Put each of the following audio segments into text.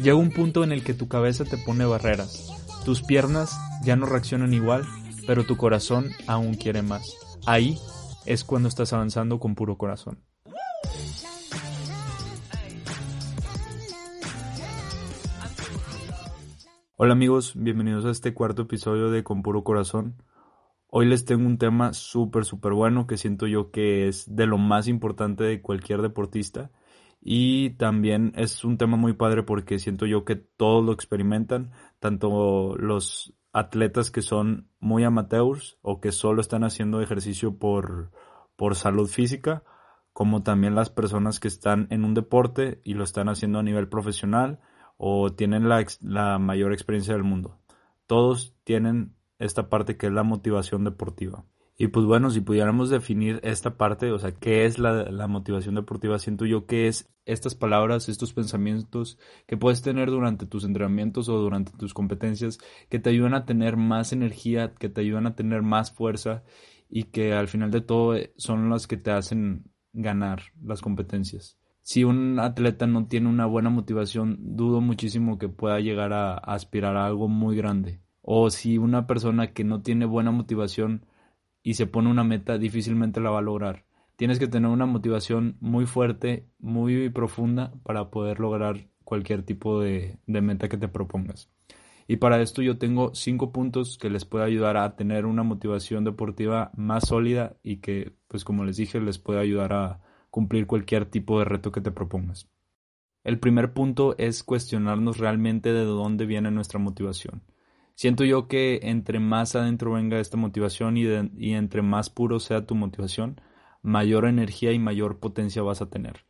Llega un punto en el que tu cabeza te pone barreras. Tus piernas ya no reaccionan igual, pero tu corazón aún quiere más. Ahí es cuando estás avanzando con puro corazón. Hola amigos, bienvenidos a este cuarto episodio de Con puro corazón. Hoy les tengo un tema súper, súper bueno que siento yo que es de lo más importante de cualquier deportista y también es un tema muy padre porque siento yo que todos lo experimentan, tanto los atletas que son muy amateurs o que solo están haciendo ejercicio por, por salud física, como también las personas que están en un deporte y lo están haciendo a nivel profesional o tienen la, la mayor experiencia del mundo. Todos tienen esta parte que es la motivación deportiva. Y pues bueno, si pudiéramos definir esta parte, o sea, ¿qué es la, motivación deportiva? Siento yo que es estas palabras, estos pensamientos que puedes tener durante tus entrenamientos o durante tus competencias que te ayudan a tener más energía, que te ayudan a tener más fuerza y que al final de todo eh, son las que te hacen ganar las competencias. Si un atleta no tiene una buena motivación, dudo muchísimo que pueda llegar a aspirar a algo muy grande. O si una persona que no tiene buena motivación, y se pone una meta, difícilmente la va a lograr. Tienes que tener una motivación muy fuerte, muy profunda para poder lograr cualquier tipo de, meta que te propongas. Y para esto yo tengo cinco puntos que les puede ayudar a tener una motivación deportiva más sólida y que, pues como les dije, les puede ayudar a cumplir cualquier tipo de reto que te propongas. El primer punto es cuestionarnos realmente de dónde viene nuestra motivación. Siento yo que entre más adentro venga esta motivación y, y entre más puro sea tu motivación, mayor energía y mayor potencia vas a tener.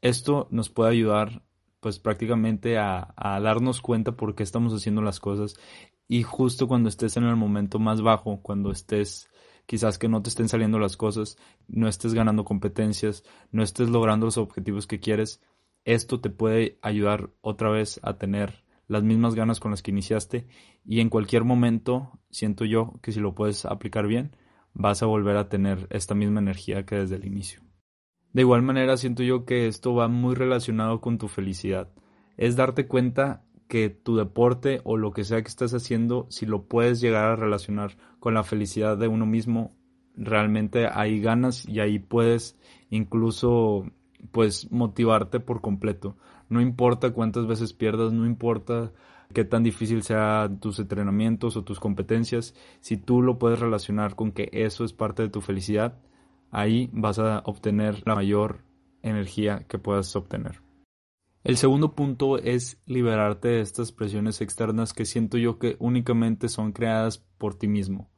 Esto nos puede ayudar pues prácticamente a, a, darnos cuenta por qué estamos haciendo las cosas y justo cuando estés en el momento más bajo, cuando estés quizás que no te estén saliendo las cosas, no estés ganando competencias, no estés logrando los objetivos que quieres, esto te puede ayudar otra vez a tener las mismas ganas con las que iniciaste y en cualquier momento siento yo que si lo puedes aplicar bien vas a volver a tener esta misma energía que desde el inicio. De igual manera siento yo que esto va muy relacionado con tu felicidad. Es darte cuenta que tu deporte o lo que sea que estés haciendo, si lo puedes llegar a relacionar con la felicidad de uno mismo, realmente hay ganas y ahí puedes incluso pues motivarte por completo. No importa cuántas veces pierdas, no importa qué tan difícil sean tus entrenamientos o tus competencias, si tú lo puedes relacionar con que eso es parte de tu felicidad, ahí vas a obtener la mayor energía que puedas obtener. El segundo punto es liberarte de estas presiones externas que siento yo que únicamente son creadas por ti mismo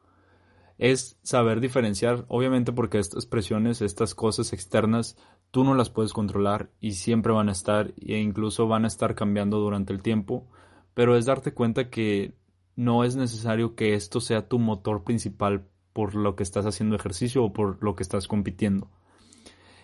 es saber diferenciar, obviamente porque estas presiones, estas cosas externas, tú no las puedes controlar y siempre van a estar e incluso van a estar cambiando durante el tiempo, pero es darte cuenta que no es necesario que esto sea tu motor principal por lo que estás haciendo ejercicio o por lo que estás compitiendo.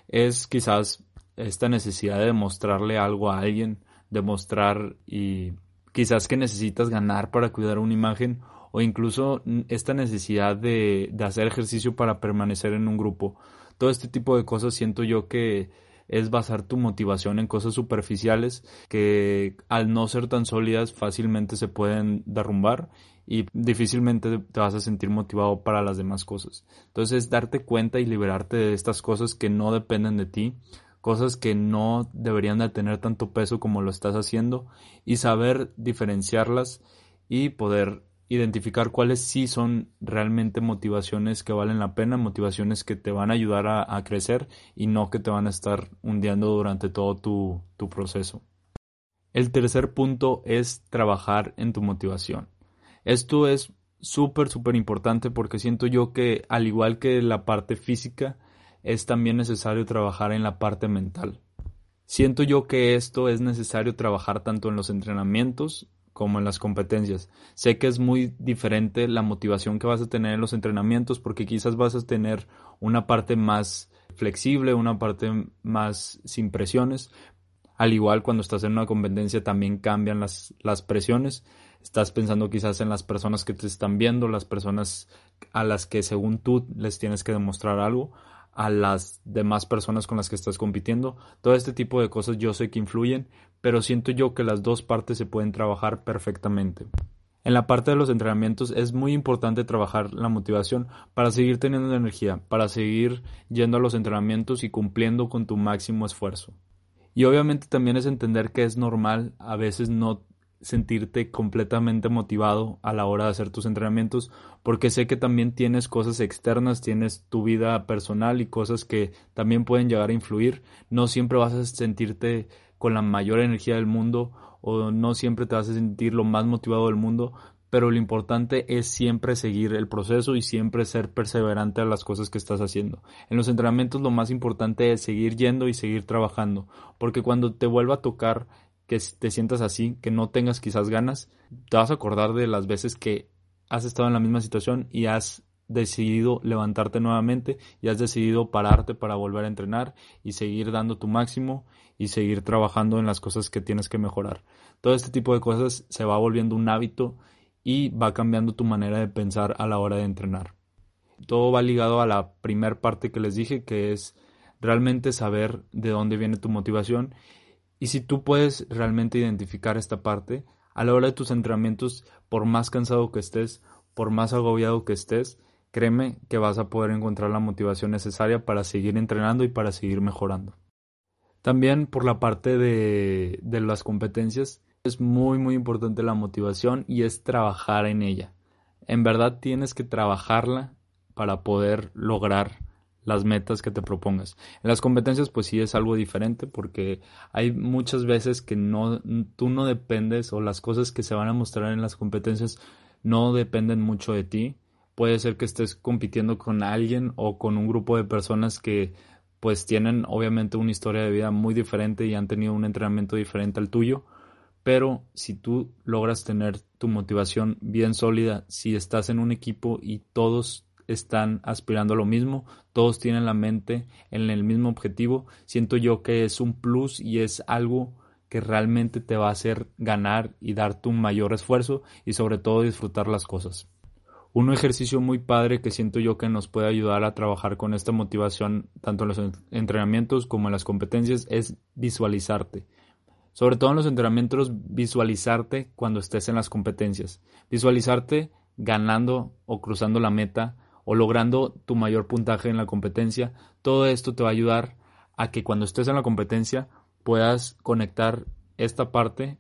Es quizás esta necesidad de demostrarle algo a alguien, demostrar y quizás que necesitas ganar para cuidar una imagen o incluso esta necesidad de, hacer ejercicio para permanecer en un grupo. Todo este tipo de cosas siento yo que es basar tu motivación en cosas superficiales que al no ser tan sólidas fácilmente se pueden derrumbar y difícilmente te vas a sentir motivado para las demás cosas. Entonces darte cuenta y liberarte de estas cosas que no dependen de ti, cosas que no deberían de tener tanto peso como lo estás haciendo y saber diferenciarlas y poder identificar cuáles sí son realmente motivaciones que valen la pena, motivaciones que te van a ayudar a, crecer y no que te van a estar hundiendo durante todo tu, tu proceso. El tercer punto es trabajar en tu motivación. Esto es súper, súper importante porque siento yo que al igual que la parte física, es también necesario trabajar en la parte mental. Siento yo que esto es necesario trabajar tanto en los entrenamientos como en las competencias. Sé que es muy diferente la motivación que vas a tener en los entrenamientos porque quizás vas a tener una parte más flexible, una parte más sin presiones. Al igual cuando estás en una competencia también cambian las, las presiones. Estás pensando quizás en las personas que te están viendo, las personas a las que según tú les tienes que demostrar algo, a las demás personas con las que estás compitiendo. Todo este tipo de cosas yo sé que influyen, pero siento yo que las dos partes se pueden trabajar perfectamente. En la parte de los entrenamientos es muy importante trabajar la motivación para seguir teniendo energía, para seguir yendo a los entrenamientos y cumpliendo con tu máximo esfuerzo. Y obviamente también es entender que es normal a veces no sentirte completamente motivado a la hora de hacer tus entrenamientos porque sé que también tienes cosas externas, tienes tu vida personal y cosas que también pueden llegar a influir. No siempre vas a sentirte con la mayor energía del mundo o no siempre te vas a sentir lo más motivado del mundo, pero lo importante es siempre seguir el proceso y siempre ser perseverante a las cosas que estás haciendo. En los entrenamientos lo más importante es seguir yendo y seguir trabajando, porque cuando te vuelva a tocar que te sientas así, que no tengas quizás ganas, te vas a acordar de las veces que has estado en la misma situación y has decidido levantarte nuevamente y has decidido pararte para volver a entrenar y seguir dando tu máximo y seguir trabajando en las cosas que tienes que mejorar. Todo este tipo de cosas se va volviendo un hábito y va cambiando tu manera de pensar a la hora de entrenar. Todo va ligado a la primer parte que les dije, que es realmente saber de dónde viene tu motivación y si tú puedes realmente identificar esta parte, a la hora de tus entrenamientos, por más cansado que estés, por más agobiado que estés, créeme que vas a poder encontrar la motivación necesaria para seguir entrenando y para seguir mejorando. También por la parte de, las competencias, es muy muy importante la motivación y es trabajar en ella. En verdad tienes que trabajarla para poder lograr las metas que te propongas. En las competencias pues sí es algo diferente porque hay muchas veces que no tú no dependes o las cosas que se van a mostrar en las competencias no dependen mucho de ti. Puede ser que estés compitiendo con alguien o con un grupo de personas que pues tienen obviamente una historia de vida muy diferente y han tenido un entrenamiento diferente al tuyo, pero si tú logras tener tu motivación bien sólida, si estás en un equipo y todos están aspirando a lo mismo, todos tienen la mente en el mismo objetivo, siento yo que es un plus y es algo que realmente te va a hacer ganar y dar tu mayor esfuerzo y sobre todo disfrutar las cosas. Un ejercicio muy padre que siento yo que nos puede ayudar a trabajar con esta motivación tanto en los entrenamientos como en las competencias es visualizarte. Sobre todo en los entrenamientos, visualizarte cuando estés en las competencias. Visualizarte ganando o cruzando la meta o logrando tu mayor puntaje en la competencia. Todo esto te va a ayudar a que cuando estés en la competencia puedas conectar esta parte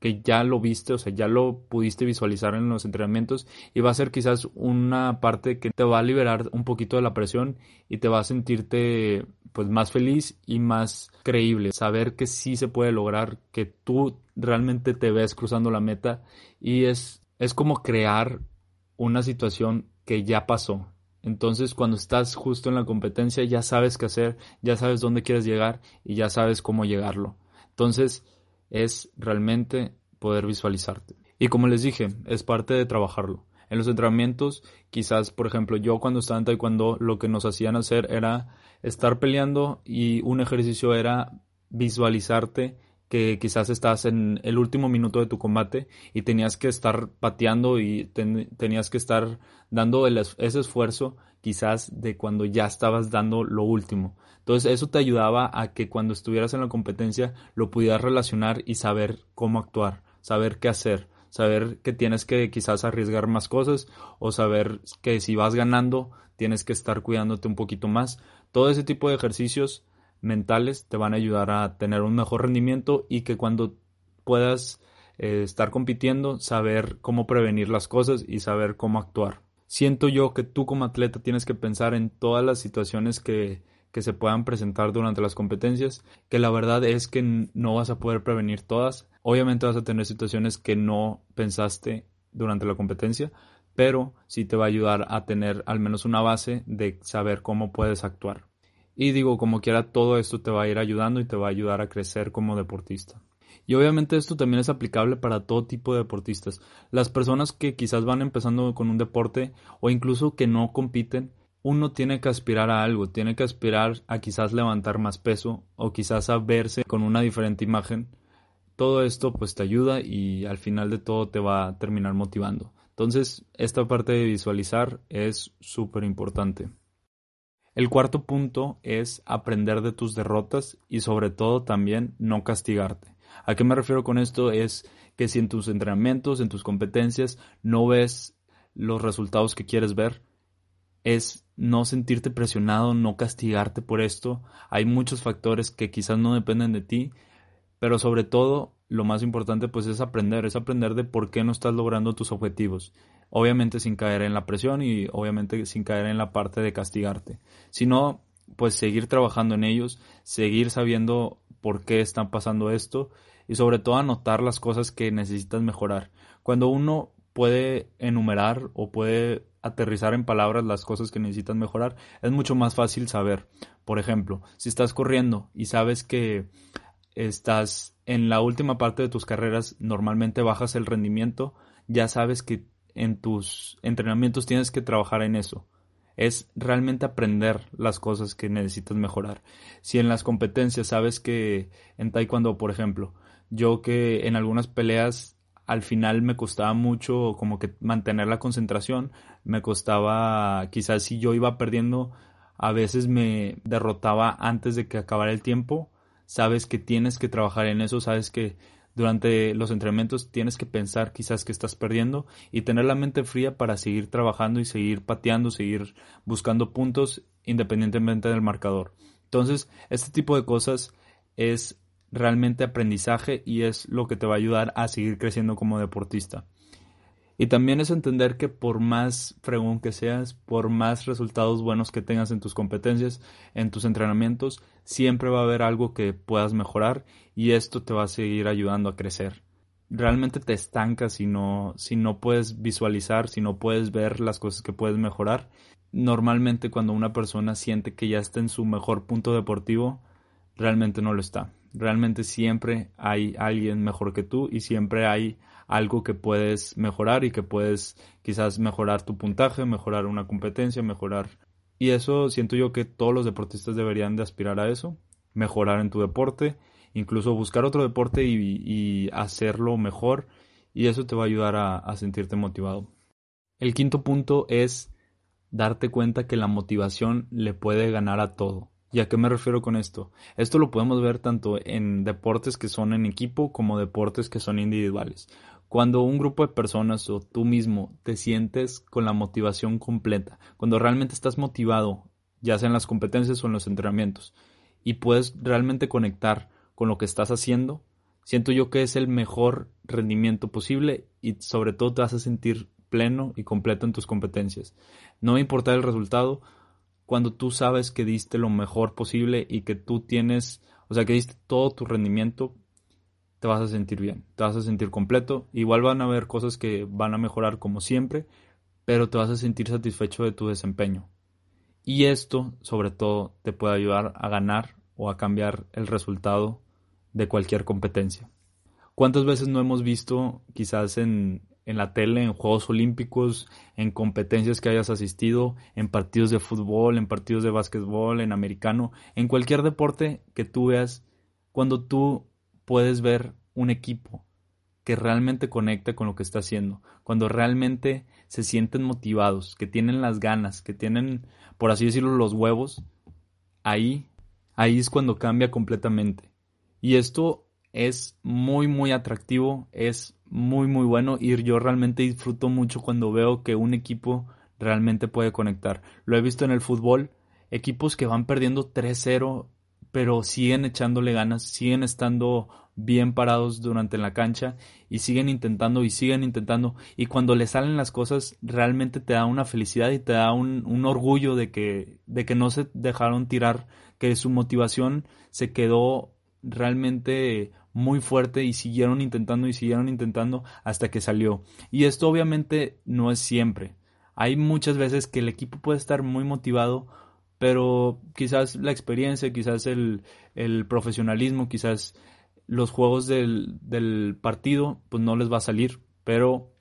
que ya lo viste, o sea, ya lo pudiste visualizar en los entrenamientos y va a ser quizás una parte que te va a liberar un poquito de la presión y te va a sentirte pues más feliz y más creíble, saber que sí se puede lograr, que tú realmente te ves cruzando la meta y es es como crear una situación que ya pasó. Entonces, cuando estás justo en la competencia, ya sabes qué hacer, ya sabes dónde quieres llegar y ya sabes cómo llegarlo. Entonces, es realmente poder visualizarte. Y como les dije, es parte de trabajarlo. En los entrenamientos, quizás, por ejemplo, yo cuando estaba en taekwondo, lo que nos hacían hacer era estar peleando y un ejercicio era visualizarte que quizás estás en el último minuto de tu combate y tenías que estar pateando y tenías que estar dando ese esfuerzo quizás de cuando ya estabas dando lo último. Entonces eso te ayudaba a que cuando estuvieras en la competencia lo pudieras relacionar y saber cómo actuar, saber qué hacer, saber que tienes que quizás arriesgar más cosas o saber que si vas ganando tienes que estar cuidándote un poquito más. Todo ese tipo de ejercicios mentales te van a ayudar a tener un mejor rendimiento y que cuando puedas eh, estar compitiendo, saber cómo prevenir las cosas y saber cómo actuar. Siento yo que tú como atleta tienes que pensar en todas las situaciones que, que se puedan presentar durante las competencias, que la verdad es que no vas a poder prevenir todas. Obviamente vas a tener situaciones que no pensaste durante la competencia, pero sí te va a ayudar a tener al menos una base de saber cómo puedes actuar. Y digo, como quiera, todo esto te va a ir ayudando y te va a ayudar a crecer como deportista. Y obviamente esto también es aplicable para todo tipo de deportistas. Las personas que quizás van empezando con un deporte o incluso que no compiten, uno tiene que aspirar a algo, tiene que aspirar a quizás levantar más peso o quizás a verse con una diferente imagen. Todo esto pues te ayuda y al final de todo te va a terminar motivando. Entonces, esta parte de visualizar es súper importante. El cuarto punto es aprender de tus derrotas y sobre todo también no castigarte. ¿A qué me refiero con esto? Es que si en tus entrenamientos, en tus competencias, no ves los resultados que quieres ver, es no sentirte presionado, no castigarte por esto. Hay muchos factores que quizás no dependen de ti, pero sobre todo lo más importante pues es aprender, es aprender de por qué no estás logrando tus objetivos. Obviamente sin caer en la presión y obviamente sin caer en la parte de castigarte, sino pues seguir trabajando en ellos, seguir sabiendo por qué están pasando esto y sobre todo anotar las cosas que necesitas mejorar. Cuando uno puede enumerar o puede aterrizar en palabras las cosas que necesitas mejorar, es mucho más fácil saber. Por ejemplo, si estás corriendo y sabes que estás en la última parte de tus carreras, normalmente bajas el rendimiento, ya sabes que en tus entrenamientos tienes que trabajar en eso. Es realmente aprender las cosas que necesitas mejorar. Si en las competencias sabes que en taekwondo, por ejemplo, yo que en algunas peleas al final me costaba mucho como que mantener la concentración, me costaba, quizás si yo iba perdiendo, a veces me derrotaba antes de que acabara el tiempo, sabes que tienes que trabajar en eso, sabes que durante los entrenamientos tienes que pensar quizás que estás perdiendo y tener la mente fría para seguir trabajando y seguir pateando, seguir buscando puntos independientemente del marcador. Entonces, este tipo de cosas es realmente aprendizaje y es lo que te va a ayudar a seguir creciendo como deportista. Y también es entender que por más fregón que seas, por más resultados buenos que tengas en tus competencias, en tus entrenamientos, siempre va a haber algo que puedas mejorar y esto te va a seguir ayudando a crecer. Realmente te estancas si no, si no puedes visualizar, si no puedes ver las cosas que puedes mejorar. Normalmente cuando una persona siente que ya está en su mejor punto deportivo, realmente no lo está realmente siempre hay alguien mejor que tú y siempre hay algo que puedes mejorar y que puedes quizás mejorar tu puntaje, mejorar una competencia, mejorar. Y eso siento yo que todos los deportistas deberían de aspirar a eso, mejorar en tu deporte, incluso buscar otro deporte y, hacerlo mejor y eso te va a ayudar a sentirte motivado. El quinto punto es darte cuenta que la motivación le puede ganar a todo. ¿Y a qué me refiero con esto? Esto lo podemos ver tanto en deportes que son en equipo como deportes que son individuales. Cuando un grupo de personas o tú mismo te sientes con la motivación completa, cuando realmente estás motivado, ya sea en las competencias o en los entrenamientos, y puedes realmente conectar con lo que estás haciendo, siento yo que es el mejor rendimiento posible y sobre todo te vas sentir pleno y completo en tus competencias. No va a importar el resultado, cuando tú sabes que diste lo mejor posible y que tú tienes, o sea, que diste todo tu rendimiento, te vas a sentir bien, te vas a sentir completo. Igual van a haber cosas que van a mejorar como siempre, pero te vas a sentir satisfecho de tu desempeño. Y esto, sobre todo, te puede ayudar a ganar o a cambiar el resultado de cualquier competencia. ¿Cuántas veces no hemos visto, quizás en, en la tele, en Juegos Olímpicos, en competencias que hayas asistido, en partidos de fútbol, en partidos de básquetbol, en americano, en cualquier deporte que tú veas, cuando tú puedes ver un equipo que realmente conecta con lo que está haciendo, cuando realmente se sienten motivados, que tienen las ganas, que tienen, por así decirlo, los huevos, ahí, ahí es cuando cambia completamente. Y esto es muy, muy atractivo, es muy muy bueno y yo realmente disfruto mucho cuando veo que un equipo realmente puede conectar. Lo he visto en el fútbol, equipos que van perdiendo 3-0 pero siguen echándole ganas, siguen estando bien parados durante la cancha y siguen intentando y siguen intentando y cuando le salen las cosas realmente te da una felicidad y te da un, un orgullo de que, de que no se dejaron tirar, que su motivación se quedó realmente muy fuerte y siguieron intentando y siguieron intentando hasta que salió. Y esto obviamente no es siempre. Hay muchas veces que el equipo puede estar muy motivado, pero quizás la experiencia, quizás el, el profesionalismo, quizás los juegos del, del, partido, pues no les va a salir, pero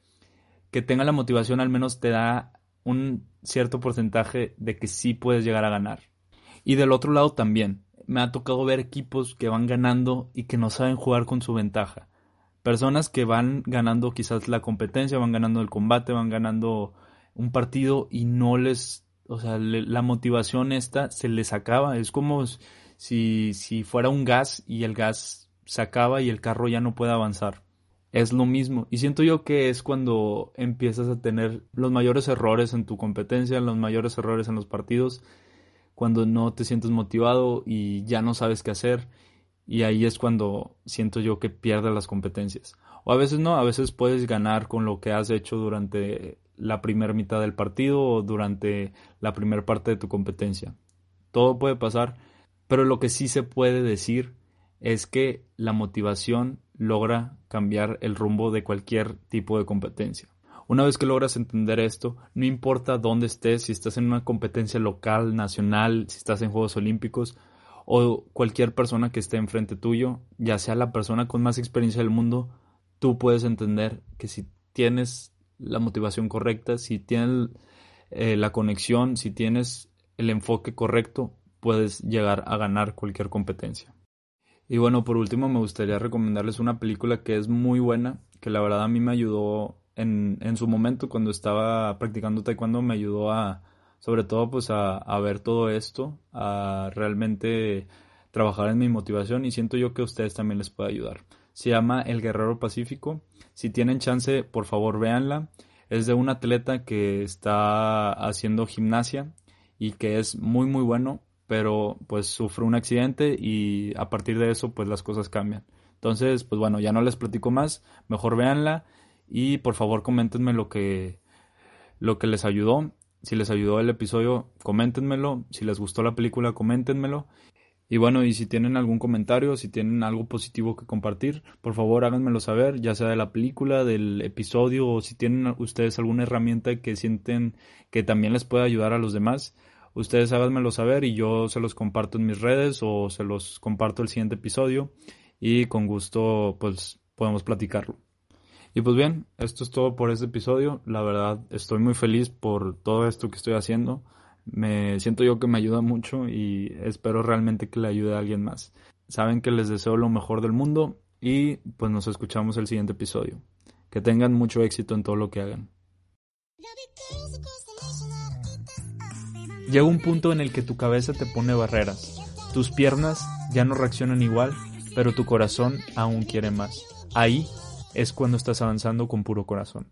que tenga la motivación al menos te da un cierto porcentaje de que sí puedes llegar a ganar. Y del otro lado también, me ha tocado ver equipos que van ganando y que no saben jugar con su ventaja. Personas que van ganando quizás la competencia, van ganando el combate, van ganando un partido y no les, o sea, la motivación esta se les acaba. Es como si, si fuera un gas y el gas se acaba y el carro ya no puede avanzar. Es lo mismo. Y siento yo que es cuando empiezas a tener los mayores errores en tu competencia, los mayores errores en los partidos cuando no te sientes motivado y ya no sabes qué hacer. Y ahí es cuando siento yo que pierdes las competencias. O a veces no, a veces puedes ganar con lo que has hecho durante la primera mitad del partido o durante la primera parte de tu competencia. Todo puede pasar, pero lo que sí se puede decir es que la motivación logra cambiar el rumbo de cualquier tipo de competencia. Una vez que logras entender esto, no importa dónde estés, si estás en una competencia local, nacional, si estás en Juegos Olímpicos o cualquier persona que esté enfrente tuyo, ya sea la persona con más experiencia del mundo, tú puedes entender que si tienes la motivación correcta, si tienes eh, la conexión, si tienes el enfoque correcto, puedes llegar a ganar cualquier competencia. Y bueno, por último me gustaría recomendarles una película que es muy buena, que la verdad a mí me ayudó en, en su momento cuando estaba practicando taekwondo me ayudó a, sobre todo pues a, a, ver todo esto, a realmente trabajar en mi motivación y siento yo que a ustedes también les puede ayudar. Se llama El Guerrero Pacífico. Si tienen chance, por favor véanla. Es de un atleta que está haciendo gimnasia y que es muy muy bueno, pero pues sufre un accidente y a partir de eso pues las cosas cambian. Entonces, pues bueno, ya no les platico más, mejor véanla y por favor, coméntenme lo que, lo que les ayudó. Si les ayudó el episodio, coméntenmelo. Si les gustó la película, coméntenmelo. Y bueno, y si tienen algún comentario, si tienen algo positivo que compartir, por favor háganmelo saber, ya sea de la película, del episodio, o si tienen ustedes alguna herramienta que sienten que también les puede ayudar a los demás, ustedes háganmelo saber y yo se los comparto en mis redes o se los comparto el siguiente episodio y con gusto pues podemos platicarlo. Y pues bien, esto es todo por este episodio. La verdad, estoy muy feliz por todo esto que estoy haciendo. Me siento yo que me ayuda mucho y espero realmente que le ayude a alguien más. Saben que les deseo lo mejor del mundo y pues nos escuchamos el siguiente episodio. Que tengan mucho éxito en todo lo que hagan. Llega un punto en el que tu cabeza te pone barreras. Tus piernas ya no reaccionan igual, pero tu corazón aún quiere más. Ahí es cuando estás avanzando con puro corazón.